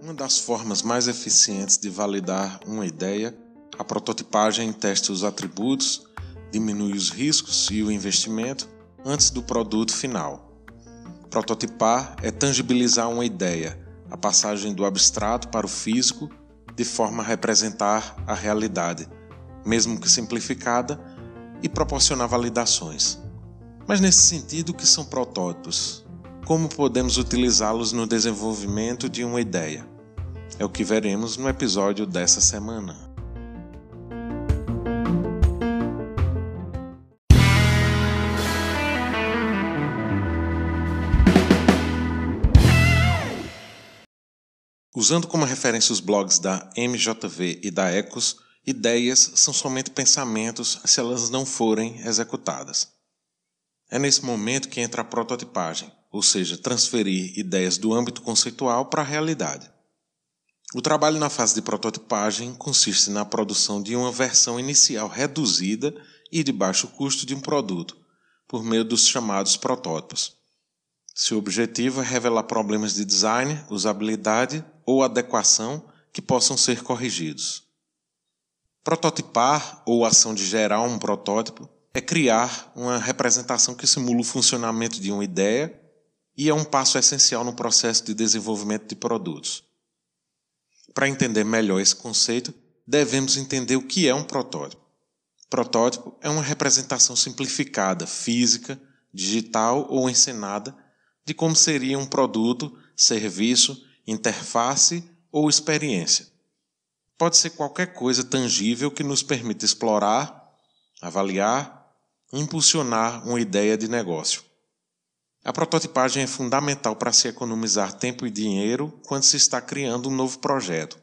Uma das formas mais eficientes de validar uma ideia, a prototipagem testa os atributos, diminui os riscos e o investimento antes do produto final. Prototipar é tangibilizar uma ideia, a passagem do abstrato para o físico, de forma a representar a realidade, mesmo que simplificada, e proporcionar validações. Mas nesse sentido, o que são protótipos? Como podemos utilizá-los no desenvolvimento de uma ideia? É o que veremos no episódio dessa semana. Usando como referência os blogs da MJV e da Ecos, ideias são somente pensamentos se elas não forem executadas. É nesse momento que entra a prototipagem, ou seja, transferir ideias do âmbito conceitual para a realidade. O trabalho na fase de prototipagem consiste na produção de uma versão inicial reduzida e de baixo custo de um produto, por meio dos chamados protótipos. Seu objetivo é revelar problemas de design, usabilidade ou adequação que possam ser corrigidos. Prototipar ou ação de gerar um protótipo é criar uma representação que simula o funcionamento de uma ideia e é um passo essencial no processo de desenvolvimento de produtos. Para entender melhor esse conceito, devemos entender o que é um protótipo. Protótipo é uma representação simplificada, física, digital ou encenada de como seria um produto, serviço, interface ou experiência. Pode ser qualquer coisa tangível que nos permita explorar, avaliar, impulsionar uma ideia de negócio. A prototipagem é fundamental para se economizar tempo e dinheiro quando se está criando um novo projeto,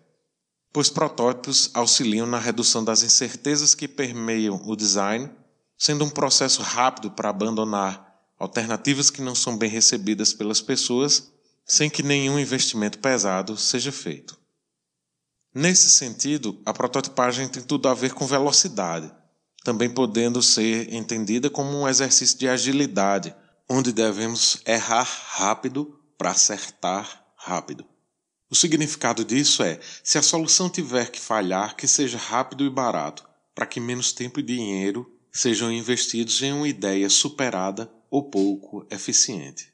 pois protótipos auxiliam na redução das incertezas que permeiam o design, sendo um processo rápido para abandonar alternativas que não são bem recebidas pelas pessoas, sem que nenhum investimento pesado seja feito. Nesse sentido, a prototipagem tem tudo a ver com velocidade, também podendo ser entendida como um exercício de agilidade, onde devemos errar rápido para acertar rápido. O significado disso é: se a solução tiver que falhar, que seja rápido e barato, para que menos tempo e dinheiro sejam investidos em uma ideia superada ou pouco eficiente.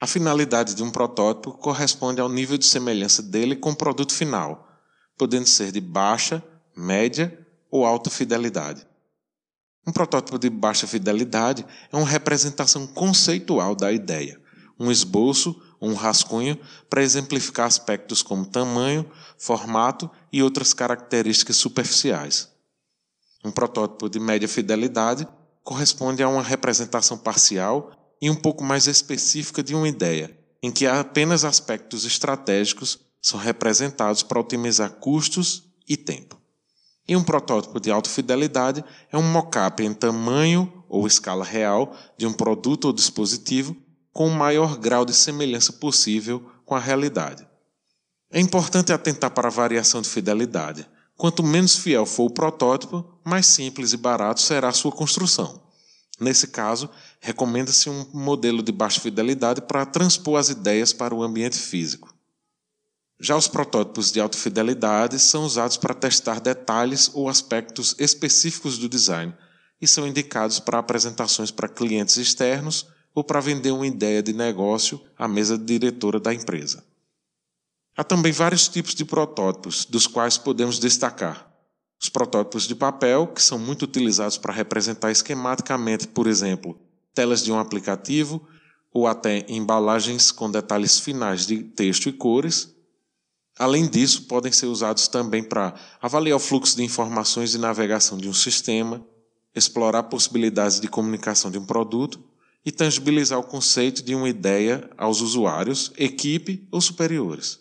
A finalidade de um protótipo corresponde ao nível de semelhança dele com o produto final, podendo ser de baixa, média ou alta fidelidade. Um protótipo de baixa fidelidade é uma representação conceitual da ideia, um esboço ou um rascunho para exemplificar aspectos como tamanho, formato e outras características superficiais. Um protótipo de média fidelidade corresponde a uma representação parcial e um pouco mais específica de uma ideia, em que apenas aspectos estratégicos são representados para otimizar custos e tempo. E um protótipo de alta fidelidade é um mockup em tamanho ou escala real de um produto ou dispositivo com o maior grau de semelhança possível com a realidade. É importante atentar para a variação de fidelidade, Quanto menos fiel for o protótipo, mais simples e barato será a sua construção. Nesse caso, recomenda-se um modelo de baixa fidelidade para transpor as ideias para o ambiente físico. Já os protótipos de alta fidelidade são usados para testar detalhes ou aspectos específicos do design e são indicados para apresentações para clientes externos ou para vender uma ideia de negócio à mesa diretora da empresa. Há também vários tipos de protótipos, dos quais podemos destacar. Os protótipos de papel, que são muito utilizados para representar esquematicamente, por exemplo, telas de um aplicativo ou até embalagens com detalhes finais de texto e cores. Além disso, podem ser usados também para avaliar o fluxo de informações e navegação de um sistema, explorar possibilidades de comunicação de um produto e tangibilizar o conceito de uma ideia aos usuários, equipe ou superiores.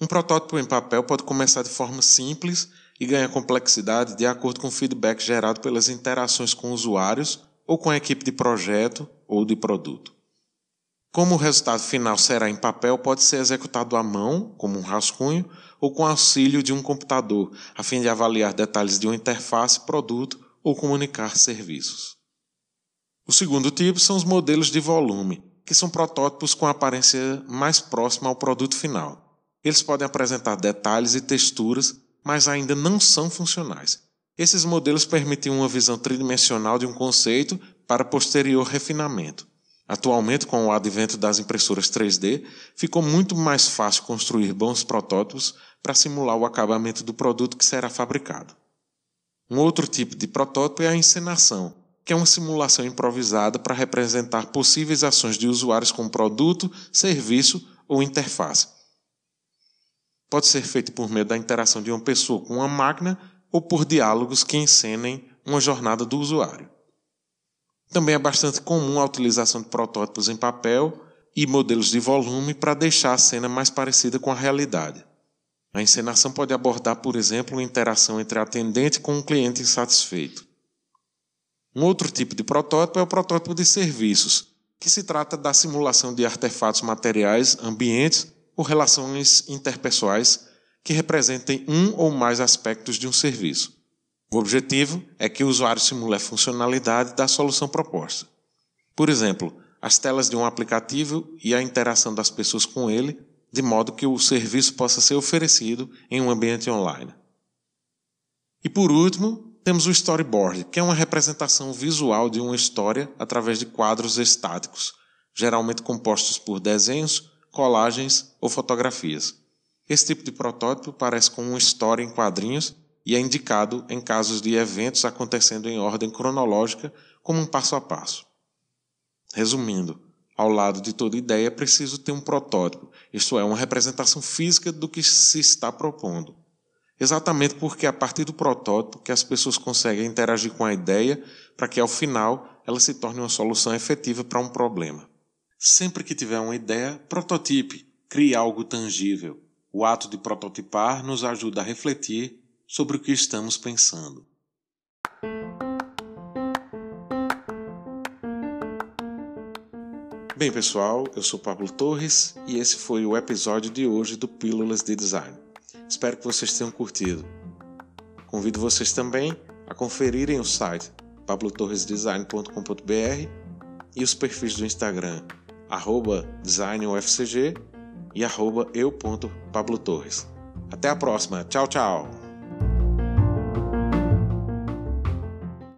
Um protótipo em papel pode começar de forma simples e ganhar complexidade de acordo com o feedback gerado pelas interações com usuários ou com a equipe de projeto ou de produto. Como o resultado final será em papel, pode ser executado à mão, como um rascunho, ou com auxílio de um computador, a fim de avaliar detalhes de uma interface, produto ou comunicar serviços. O segundo tipo são os modelos de volume, que são protótipos com aparência mais próxima ao produto final. Eles podem apresentar detalhes e texturas, mas ainda não são funcionais. Esses modelos permitem uma visão tridimensional de um conceito para posterior refinamento. Atualmente, com o advento das impressoras 3D, ficou muito mais fácil construir bons protótipos para simular o acabamento do produto que será fabricado. Um outro tipo de protótipo é a encenação, que é uma simulação improvisada para representar possíveis ações de usuários com produto, serviço ou interface. Pode ser feito por meio da interação de uma pessoa com uma máquina ou por diálogos que encenem uma jornada do usuário. Também é bastante comum a utilização de protótipos em papel e modelos de volume para deixar a cena mais parecida com a realidade. A encenação pode abordar, por exemplo, uma interação entre atendente com um cliente insatisfeito. Um outro tipo de protótipo é o protótipo de serviços, que se trata da simulação de artefatos materiais, ambientes ou relações interpessoais que representem um ou mais aspectos de um serviço. O objetivo é que o usuário simule a funcionalidade da solução proposta. Por exemplo, as telas de um aplicativo e a interação das pessoas com ele, de modo que o serviço possa ser oferecido em um ambiente online. E por último, temos o storyboard, que é uma representação visual de uma história através de quadros estáticos, geralmente compostos por desenhos, colagens ou fotografias. Esse tipo de protótipo parece com uma história em quadrinhos e é indicado em casos de eventos acontecendo em ordem cronológica, como um passo a passo. Resumindo, ao lado de toda ideia é preciso ter um protótipo, isto é, uma representação física do que se está propondo. Exatamente porque é a partir do protótipo que as pessoas conseguem interagir com a ideia para que ao final ela se torne uma solução efetiva para um problema. Sempre que tiver uma ideia, prototipe, crie algo tangível. O ato de prototipar nos ajuda a refletir sobre o que estamos pensando. Bem, pessoal, eu sou Pablo Torres e esse foi o episódio de hoje do Pílulas de Design. Espero que vocês tenham curtido. Convido vocês também a conferirem o site pablotorresdesign.com.br e os perfis do Instagram designufcg e eu.pablotorres. Até a próxima. Tchau, tchau.